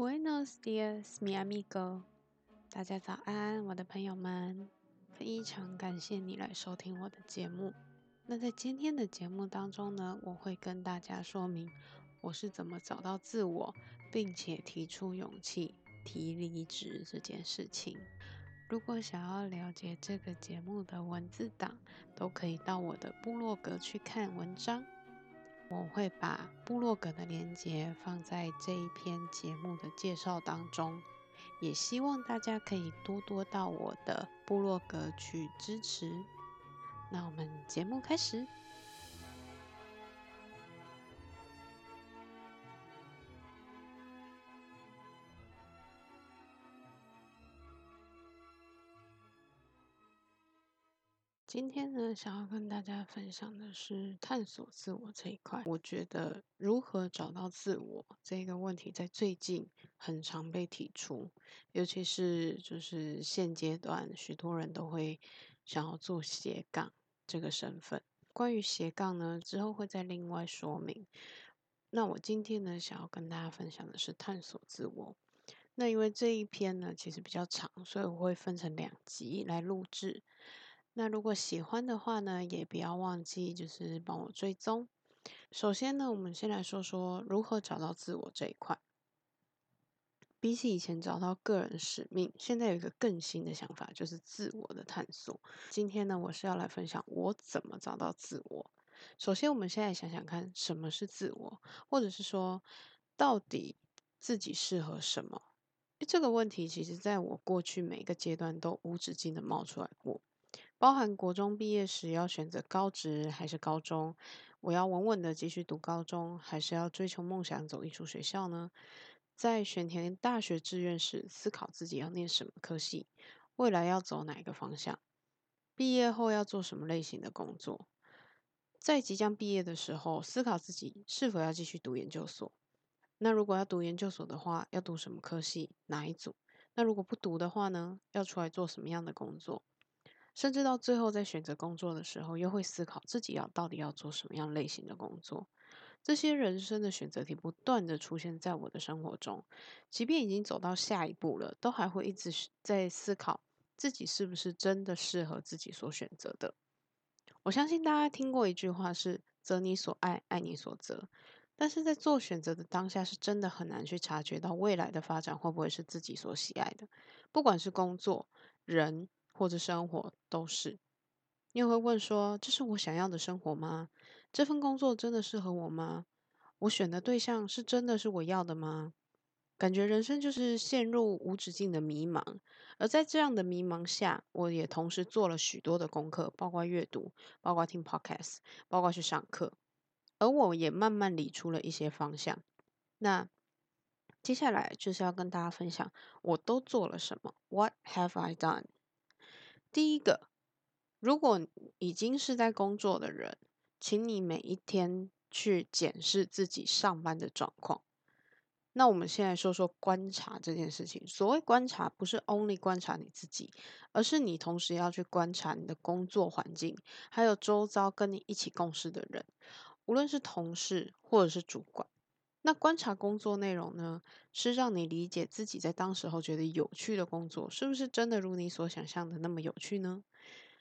Buenos dias, mi amigo。大家早安，我的朋友们。非常感谢你来收听我的节目。那在今天的节目当中呢，我会跟大家说明我是怎么找到自我，并且提出勇气提离职这件事情。如果想要了解这个节目的文字档，都可以到我的部落格去看文章。我会把部落格的链接放在这一篇节目的介绍当中，也希望大家可以多多到我的部落格去支持。那我们节目开始。今天呢，想要跟大家分享的是探索自我这一块。我觉得如何找到自我这个问题，在最近很常被提出，尤其是就是现阶段，许多人都会想要做斜杠这个身份。关于斜杠呢，之后会再另外说明。那我今天呢，想要跟大家分享的是探索自我。那因为这一篇呢，其实比较长，所以我会分成两集来录制。那如果喜欢的话呢，也不要忘记就是帮我追踪。首先呢，我们先来说说如何找到自我这一块。比起以前找到个人使命，现在有一个更新的想法，就是自我的探索。今天呢，我是要来分享我怎么找到自我。首先，我们现在想想看，什么是自我，或者是说，到底自己适合什么？这个问题，其实在我过去每个阶段都无止境的冒出来过。包含国中毕业时要选择高职还是高中，我要稳稳的继续读高中，还是要追求梦想走艺术学校呢？在选填大学志愿时，思考自己要念什么科系，未来要走哪个方向，毕业后要做什么类型的工作？在即将毕业的时候，思考自己是否要继续读研究所。那如果要读研究所的话，要读什么科系，哪一组？那如果不读的话呢？要出来做什么样的工作？甚至到最后，在选择工作的时候，又会思考自己要到底要做什么样类型的工作。这些人生的选择题不断的出现在我的生活中，即便已经走到下一步了，都还会一直在思考自己是不是真的适合自己所选择的。我相信大家听过一句话是“择你所爱，爱你所择”，但是在做选择的当下，是真的很难去察觉到未来的发展会不会是自己所喜爱的，不管是工作、人。或者生活都是，你也会问说：“这是我想要的生活吗？这份工作真的适合我吗？我选的对象是真的是我要的吗？”感觉人生就是陷入无止境的迷茫，而在这样的迷茫下，我也同时做了许多的功课，包括阅读，包括听 podcast，包括去上课，而我也慢慢理出了一些方向。那接下来就是要跟大家分享，我都做了什么？What have I done？第一个，如果已经是在工作的人，请你每一天去检视自己上班的状况。那我们现在说说观察这件事情。所谓观察，不是 only 观察你自己，而是你同时要去观察你的工作环境，还有周遭跟你一起共事的人，无论是同事或者是主管。那观察工作内容呢，是让你理解自己在当时候觉得有趣的工作，是不是真的如你所想象的那么有趣呢？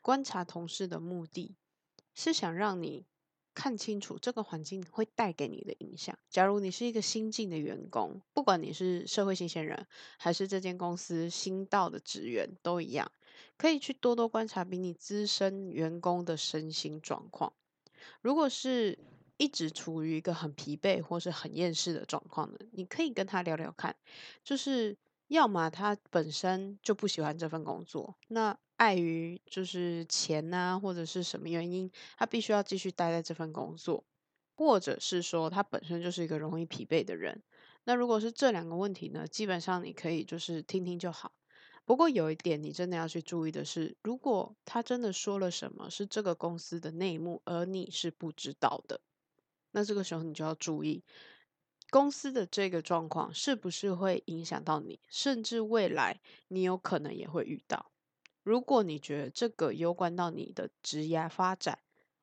观察同事的目的是想让你看清楚这个环境会带给你的影响。假如你是一个新进的员工，不管你是社会新鲜人，还是这间公司新到的职员，都一样，可以去多多观察比你资深员工的身心状况。如果是一直处于一个很疲惫或是很厌世的状况的，你可以跟他聊聊看，就是要么他本身就不喜欢这份工作，那碍于就是钱呐、或者是什么原因，他必须要继续待在这份工作，或者是说他本身就是一个容易疲惫的人。那如果是这两个问题呢，基本上你可以就是听听就好。不过有一点你真的要去注意的是，如果他真的说了什么是这个公司的内幕，而你是不知道的。那这个时候你就要注意，公司的这个状况是不是会影响到你，甚至未来你有可能也会遇到。如果你觉得这个攸关到你的职业发展，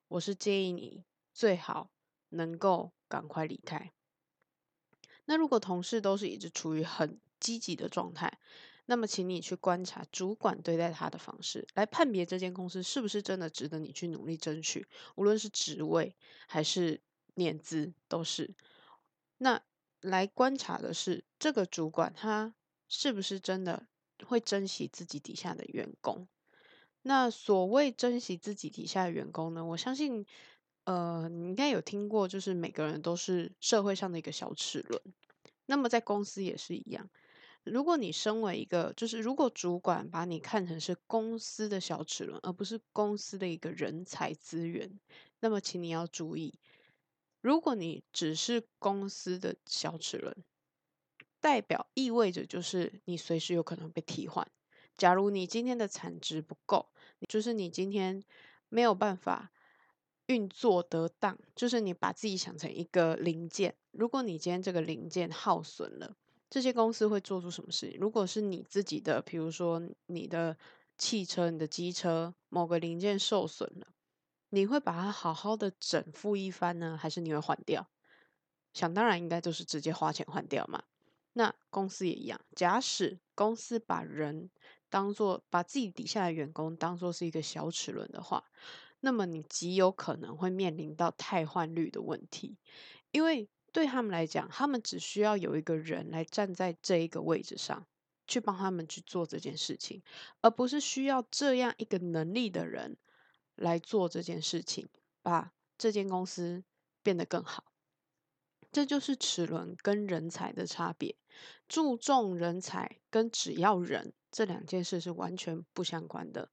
我是建议你最好能够赶快离开。那如果同事都是一直处于很积极的状态，那么请你去观察主管对待他的方式，来判别这间公司是不是真的值得你去努力争取，无论是职位还是念资都是。那来观察的是这个主管他是不是真的会珍惜自己底下的员工。那所谓珍惜自己底下的员工呢，我相信。呃，你应该有听过，就是每个人都是社会上的一个小齿轮。那么在公司也是一样。如果你身为一个，就是如果主管把你看成是公司的小齿轮，而不是公司的一个人才资源，那么请你要注意，如果你只是公司的小齿轮，代表意味着就是你随时有可能被替换。假如你今天的产值不够，就是你今天没有办法。运作得当，就是你把自己想成一个零件。如果你今天这个零件耗损了，这些公司会做出什么事情？如果是你自己的，比如说你的汽车、你的机车某个零件受损了，你会把它好好的整复一番呢，还是你会换掉？想当然，应该就是直接花钱换掉嘛。那公司也一样，假使公司把人当做把自己底下的员工当做是一个小齿轮的话。那么你极有可能会面临到汰换率的问题，因为对他们来讲，他们只需要有一个人来站在这一个位置上，去帮他们去做这件事情，而不是需要这样一个能力的人来做这件事情，把这间公司变得更好。这就是齿轮跟人才的差别，注重人才跟只要人这两件事是完全不相关的。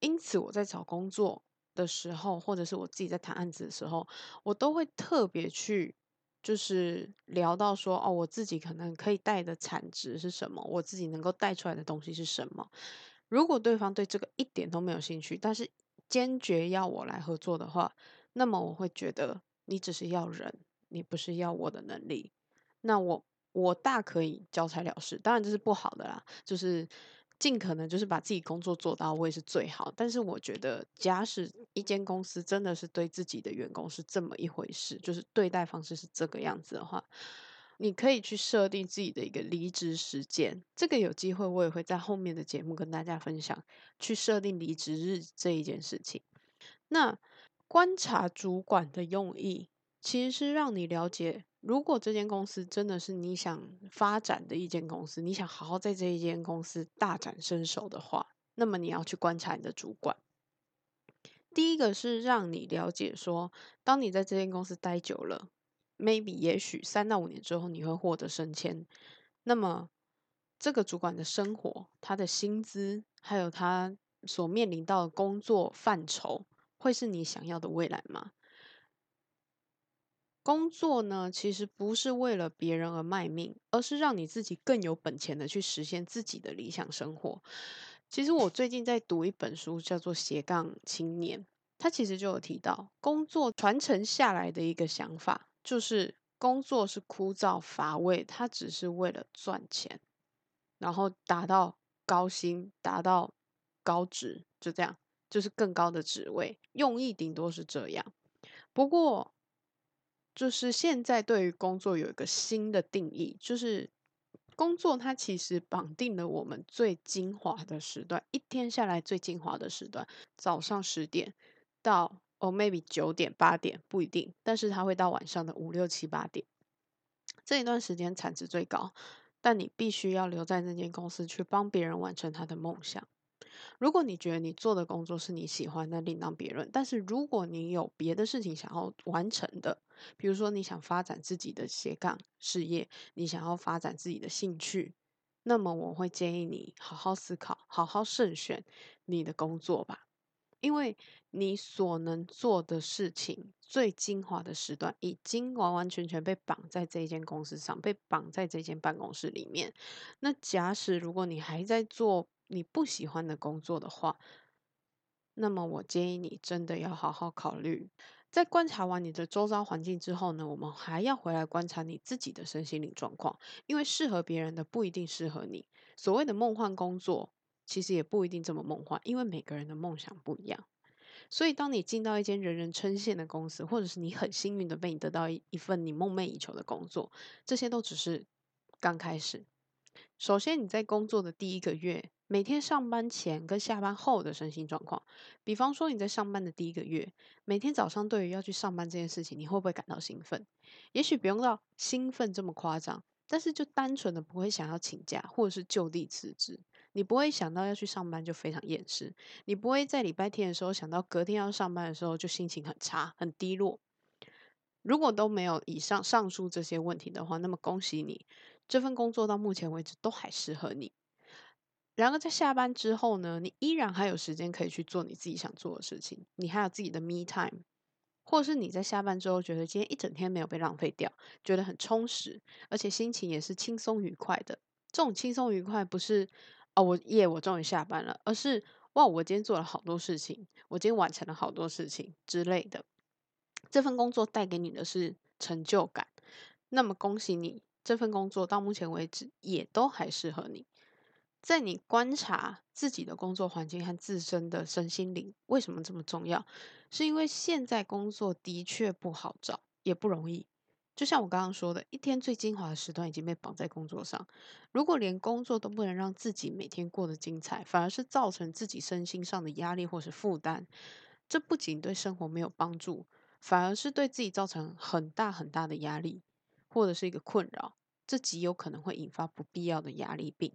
因此，我在找工作。的时候，或者是我自己在谈案子的时候，我都会特别去，就是聊到说，哦，我自己可能可以带的产值是什么，我自己能够带出来的东西是什么。如果对方对这个一点都没有兴趣，但是坚决要我来合作的话，那么我会觉得你只是要人，你不是要我的能力。那我我大可以交差了事，当然这是不好的啦，就是。尽可能就是把自己工作做到位是最好，但是我觉得，假使一间公司真的是对自己的员工是这么一回事，就是对待方式是这个样子的话，你可以去设定自己的一个离职时间。这个有机会我也会在后面的节目跟大家分享，去设定离职日这一件事情。那观察主管的用意，其实是让你了解。如果这间公司真的是你想发展的一间公司，你想好好在这一间公司大展身手的话，那么你要去观察你的主管。第一个是让你了解说，当你在这间公司待久了，maybe 也许三到五年之后你会获得升迁，那么这个主管的生活、他的薪资，还有他所面临到的工作范畴，会是你想要的未来吗？工作呢，其实不是为了别人而卖命，而是让你自己更有本钱的去实现自己的理想生活。其实我最近在读一本书，叫做《斜杠青年》，他其实就有提到，工作传承下来的一个想法，就是工作是枯燥乏味，它只是为了赚钱，然后达到高薪，达到高职，就这样，就是更高的职位，用意顶多是这样。不过，就是现在对于工作有一个新的定义，就是工作它其实绑定了我们最精华的时段，一天下来最精华的时段，早上十点到哦、，maybe 九点八点不一定，但是它会到晚上的五六七八点，这一段时间产值最高，但你必须要留在那间公司去帮别人完成他的梦想。如果你觉得你做的工作是你喜欢，那另当别论。但是如果你有别的事情想要完成的，比如说你想发展自己的斜杠事业，你想要发展自己的兴趣，那么我会建议你好好思考，好好慎选你的工作吧。因为你所能做的事情，最精华的时段，已经完完全全被绑在这间公司上，被绑在这间办公室里面。那假使如果你还在做，你不喜欢的工作的话，那么我建议你真的要好好考虑。在观察完你的周遭环境之后呢，我们还要回来观察你自己的身心灵状况，因为适合别人的不一定适合你。所谓的梦幻工作，其实也不一定这么梦幻，因为每个人的梦想不一样。所以，当你进到一间人人称羡的公司，或者是你很幸运的被你得到一份你梦寐以求的工作，这些都只是刚开始。首先，你在工作的第一个月，每天上班前跟下班后的身心状况，比方说你在上班的第一个月，每天早上对于要去上班这件事情，你会不会感到兴奋？也许不用到兴奋这么夸张，但是就单纯的不会想要请假，或者是就地辞职。你不会想到要去上班就非常厌世，你不会在礼拜天的时候想到隔天要上班的时候就心情很差、很低落。如果都没有以上上述这些问题的话，那么恭喜你，这份工作到目前为止都还适合你。然而在下班之后呢，你依然还有时间可以去做你自己想做的事情，你还有自己的 me time，或是你在下班之后觉得今天一整天没有被浪费掉，觉得很充实，而且心情也是轻松愉快的。这种轻松愉快不是。我耶，我终于下班了。而是哇，我今天做了好多事情，我今天完成了好多事情之类的。这份工作带给你的是成就感。那么恭喜你，这份工作到目前为止也都还适合你。在你观察自己的工作环境和自身的身心灵为什么这么重要？是因为现在工作的确不好找，也不容易。就像我刚刚说的，一天最精华的时段已经被绑在工作上。如果连工作都不能让自己每天过得精彩，反而是造成自己身心上的压力或是负担，这不仅对生活没有帮助，反而是对自己造成很大很大的压力，或者是一个困扰。这极有可能会引发不必要的压力病。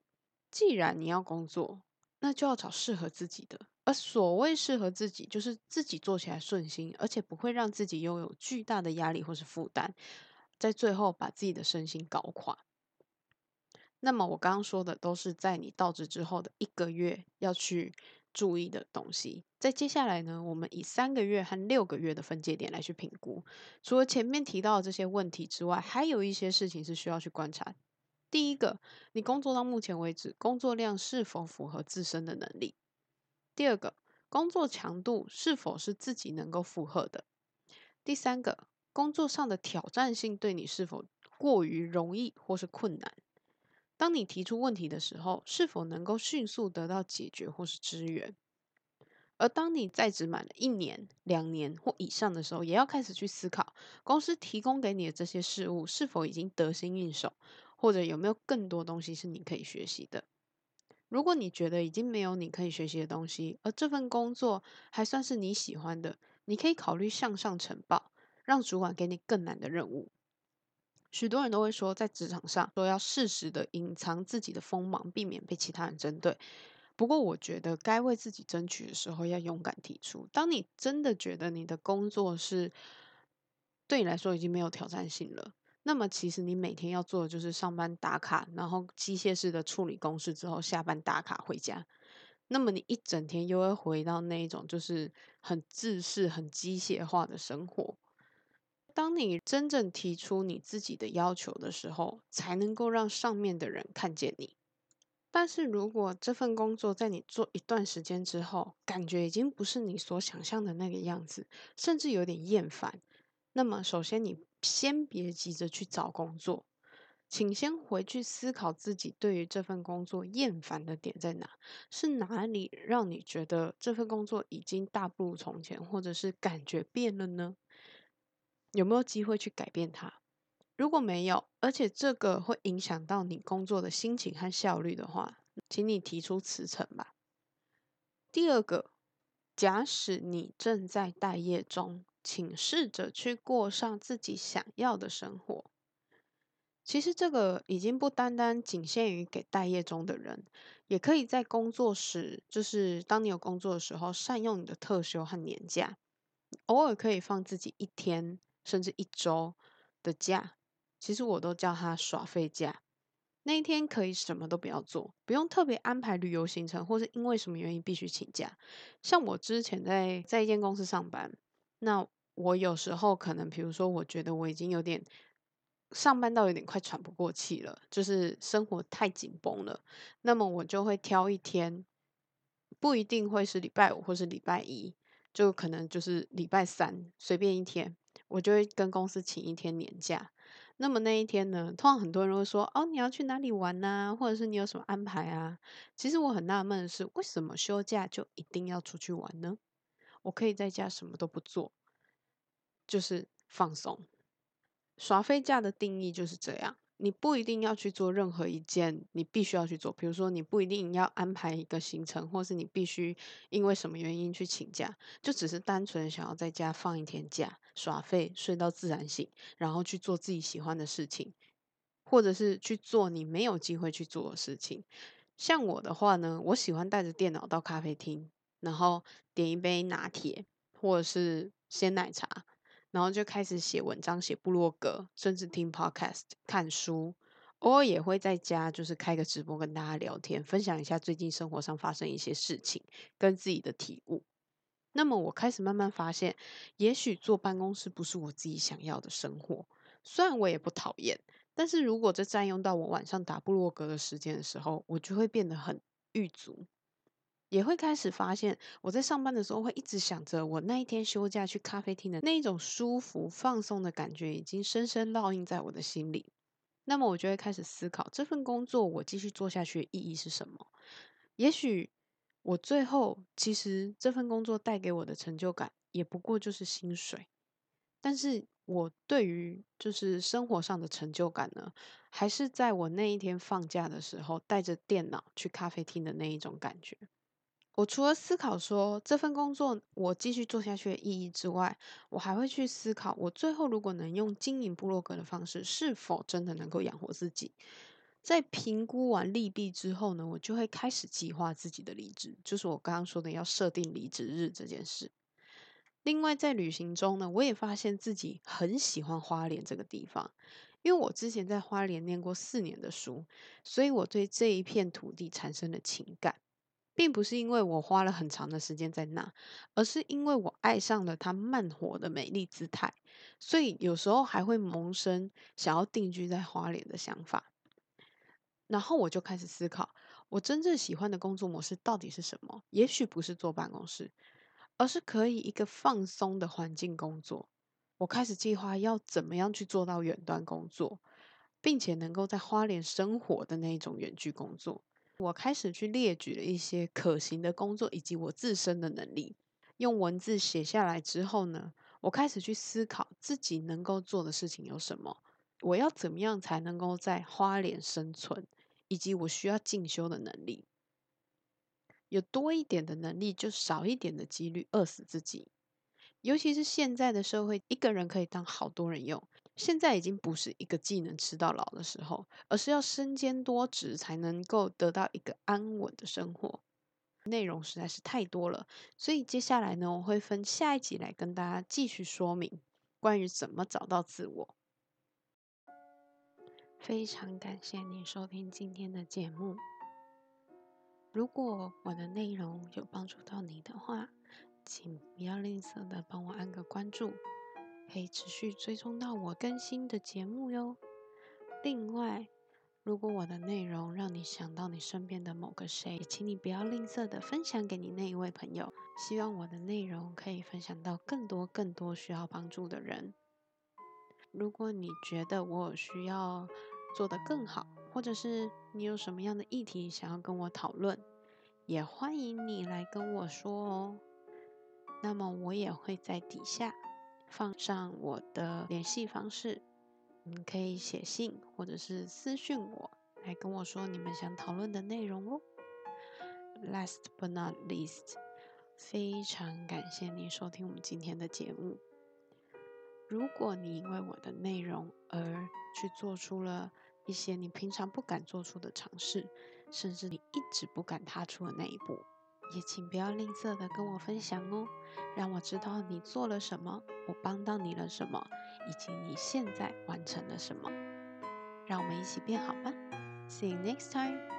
既然你要工作，那就要找适合自己的。而所谓适合自己，就是自己做起来顺心，而且不会让自己拥有巨大的压力或是负担。在最后把自己的身心搞垮。那么我刚刚说的都是在你到职之后的一个月要去注意的东西。在接下来呢，我们以三个月和六个月的分界点来去评估。除了前面提到的这些问题之外，还有一些事情是需要去观察。第一个，你工作到目前为止，工作量是否符合自身的能力？第二个，工作强度是否是自己能够负荷的？第三个，工作上的挑战性对你是否过于容易或是困难？当你提出问题的时候，是否能够迅速得到解决或是支援？而当你在职满了一年、两年或以上的时候，也要开始去思考，公司提供给你的这些事物是否已经得心应手，或者有没有更多东西是你可以学习的？如果你觉得已经没有你可以学习的东西，而这份工作还算是你喜欢的，你可以考虑向上呈报。让主管给你更难的任务。许多人都会说，在职场上说要适时的隐藏自己的锋芒，避免被其他人针对。不过，我觉得该为自己争取的时候，要勇敢提出。当你真的觉得你的工作是对你来说已经没有挑战性了，那么其实你每天要做的就是上班打卡，然后机械式的处理公事之后，下班打卡回家。那么你一整天又会回到那一种就是很自私、很机械化的生活。当你真正提出你自己的要求的时候，才能够让上面的人看见你。但是如果这份工作在你做一段时间之后，感觉已经不是你所想象的那个样子，甚至有点厌烦，那么首先你先别急着去找工作，请先回去思考自己对于这份工作厌烦的点在哪，是哪里让你觉得这份工作已经大不如从前，或者是感觉变了呢？有没有机会去改变它？如果没有，而且这个会影响到你工作的心情和效率的话，请你提出辞呈吧。第二个，假使你正在待业中，请试着去过上自己想要的生活。其实这个已经不单单仅限于给待业中的人，也可以在工作时，就是当你有工作的时候，善用你的特休和年假，偶尔可以放自己一天。甚至一周的假，其实我都叫他耍废假。那一天可以什么都不要做，不用特别安排旅游行程，或是因为什么原因必须请假。像我之前在在一间公司上班，那我有时候可能，比如说，我觉得我已经有点上班到有点快喘不过气了，就是生活太紧绷了，那么我就会挑一天，不一定会是礼拜五或是礼拜一，就可能就是礼拜三，随便一天。我就会跟公司请一天年假，那么那一天呢，通常很多人会说：“哦，你要去哪里玩呢？或者是你有什么安排啊？”其实我很纳闷的是，为什么休假就一定要出去玩呢？我可以在家什么都不做，就是放松。耍废假的定义就是这样。你不一定要去做任何一件你必须要去做，比如说你不一定要安排一个行程，或是你必须因为什么原因去请假，就只是单纯想要在家放一天假，耍废，睡到自然醒，然后去做自己喜欢的事情，或者是去做你没有机会去做的事情。像我的话呢，我喜欢带着电脑到咖啡厅，然后点一杯拿铁，或者是鲜奶茶。然后就开始写文章、写部落格，甚至听 podcast、看书，偶尔也会在家就是开个直播跟大家聊天，分享一下最近生活上发生一些事情跟自己的体悟。那么我开始慢慢发现，也许坐办公室不是我自己想要的生活。虽然我也不讨厌，但是如果这占用到我晚上打部落格的时间的时候，我就会变得很郁卒。也会开始发现，我在上班的时候会一直想着，我那一天休假去咖啡厅的那一种舒服放松的感觉，已经深深烙印在我的心里。那么我就会开始思考，这份工作我继续做下去的意义是什么？也许我最后其实这份工作带给我的成就感，也不过就是薪水。但是我对于就是生活上的成就感呢，还是在我那一天放假的时候，带着电脑去咖啡厅的那一种感觉。我除了思考说这份工作我继续做下去的意义之外，我还会去思考，我最后如果能用经营部落格的方式，是否真的能够养活自己？在评估完利弊之后呢，我就会开始计划自己的离职，就是我刚刚说的要设定离职日这件事。另外，在旅行中呢，我也发现自己很喜欢花莲这个地方，因为我之前在花莲念过四年的书，所以我对这一片土地产生了情感。并不是因为我花了很长的时间在那，而是因为我爱上了它慢活的美丽姿态，所以有时候还会萌生想要定居在花莲的想法。然后我就开始思考，我真正喜欢的工作模式到底是什么？也许不是坐办公室，而是可以一个放松的环境工作。我开始计划要怎么样去做到远端工作，并且能够在花莲生活的那一种远距工作。我开始去列举了一些可行的工作，以及我自身的能力。用文字写下来之后呢，我开始去思考自己能够做的事情有什么，我要怎么样才能够在花莲生存，以及我需要进修的能力。有多一点的能力，就少一点的几率饿死自己。尤其是现在的社会，一个人可以当好多人用。现在已经不是一个技能吃到老的时候，而是要身兼多职才能够得到一个安稳的生活。内容实在是太多了，所以接下来呢，我会分下一集来跟大家继续说明关于怎么找到自我。非常感谢你收听今天的节目。如果我的内容有帮助到你的话，请不要吝啬的帮我按个关注。可以持续追踪到我更新的节目哟。另外，如果我的内容让你想到你身边的某个谁，请你不要吝啬的分享给你那一位朋友。希望我的内容可以分享到更多更多需要帮助的人。如果你觉得我需要做得更好，或者是你有什么样的议题想要跟我讨论，也欢迎你来跟我说哦。那么我也会在底下。放上我的联系方式，你可以写信或者是私讯我，来跟我说你们想讨论的内容哦。Last but not least，非常感谢你收听我们今天的节目。如果你因为我的内容而去做出了一些你平常不敢做出的尝试，甚至你一直不敢踏出的那一步。也请不要吝啬的跟我分享哦，让我知道你做了什么，我帮到你了什么，以及你现在完成了什么。让我们一起变好吧。See you next time.